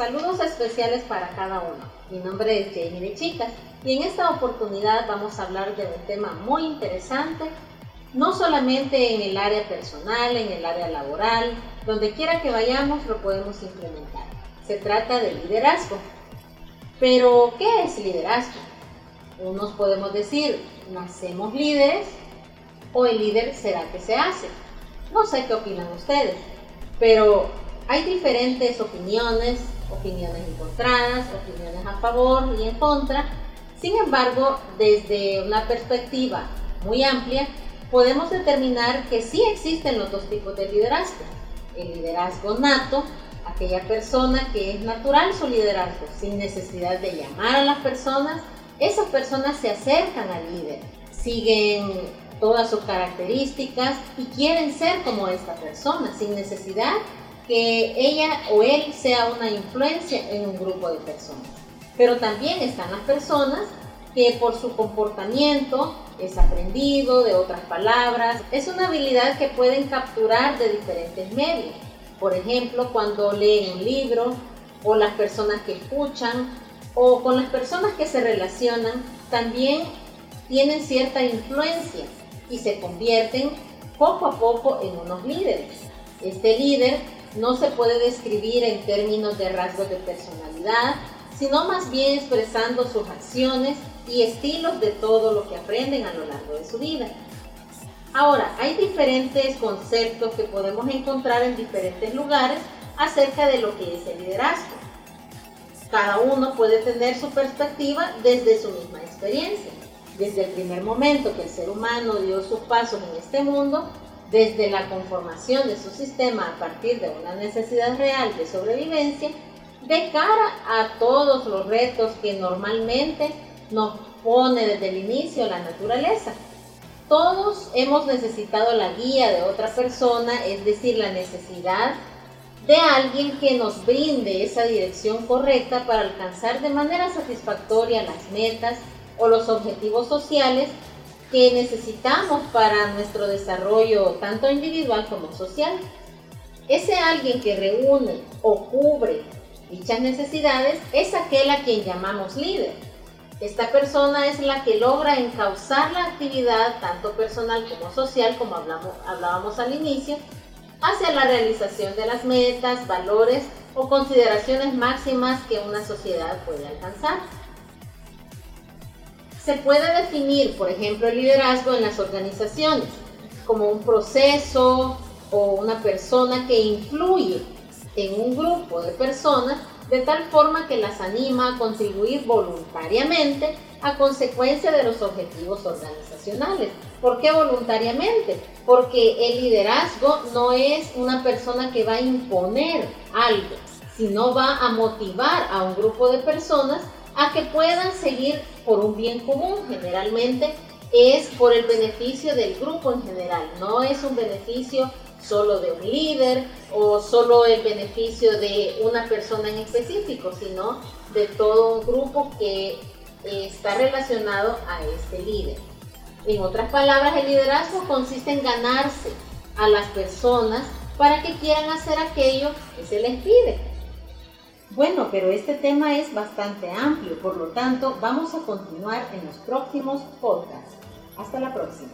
Saludos especiales para cada uno. Mi nombre es Jamie de Chicas y en esta oportunidad vamos a hablar de un tema muy interesante, no solamente en el área personal, en el área laboral, donde quiera que vayamos lo podemos implementar. Se trata de liderazgo. Pero, ¿qué es liderazgo? Unos podemos decir, nacemos líderes o el líder será que se hace. No sé qué opinan ustedes, pero hay diferentes opiniones, opiniones encontradas, opiniones a favor y en contra. Sin embargo, desde una perspectiva muy amplia, podemos determinar que sí existen los dos tipos de liderazgo. El liderazgo nato, aquella persona que es natural su liderazgo, sin necesidad de llamar a las personas, esas personas se acercan al líder, siguen todas sus características y quieren ser como esta persona, sin necesidad que ella o él sea una influencia en un grupo de personas. Pero también están las personas que por su comportamiento es aprendido de otras palabras, es una habilidad que pueden capturar de diferentes medios. Por ejemplo, cuando leen un libro o las personas que escuchan o con las personas que se relacionan, también tienen cierta influencia y se convierten poco a poco en unos líderes. Este líder no se puede describir en términos de rasgos de personalidad, sino más bien expresando sus acciones y estilos de todo lo que aprenden a lo largo de su vida. Ahora, hay diferentes conceptos que podemos encontrar en diferentes lugares acerca de lo que es el liderazgo. Cada uno puede tener su perspectiva desde su misma experiencia. Desde el primer momento que el ser humano dio sus pasos en este mundo, desde la conformación de su sistema a partir de una necesidad real de sobrevivencia, de cara a todos los retos que normalmente nos pone desde el inicio la naturaleza. Todos hemos necesitado la guía de otra persona, es decir, la necesidad de alguien que nos brinde esa dirección correcta para alcanzar de manera satisfactoria las metas o los objetivos sociales que necesitamos para nuestro desarrollo tanto individual como social. Ese alguien que reúne o cubre dichas necesidades es aquel a quien llamamos líder. Esta persona es la que logra encauzar la actividad, tanto personal como social, como hablamos, hablábamos al inicio, hacia la realización de las metas, valores o consideraciones máximas que una sociedad puede alcanzar. Se puede definir, por ejemplo, el liderazgo en las organizaciones como un proceso o una persona que influye en un grupo de personas de tal forma que las anima a contribuir voluntariamente a consecuencia de los objetivos organizacionales. ¿Por qué voluntariamente? Porque el liderazgo no es una persona que va a imponer algo, sino va a motivar a un grupo de personas a que puedan seguir por un bien común. Generalmente es por el beneficio del grupo en general, no es un beneficio solo de un líder o solo el beneficio de una persona en específico, sino de todo un grupo que está relacionado a este líder. En otras palabras, el liderazgo consiste en ganarse a las personas para que quieran hacer aquello que se les pide. Bueno, pero este tema es bastante amplio, por lo tanto, vamos a continuar en los próximos podcasts. Hasta la próxima.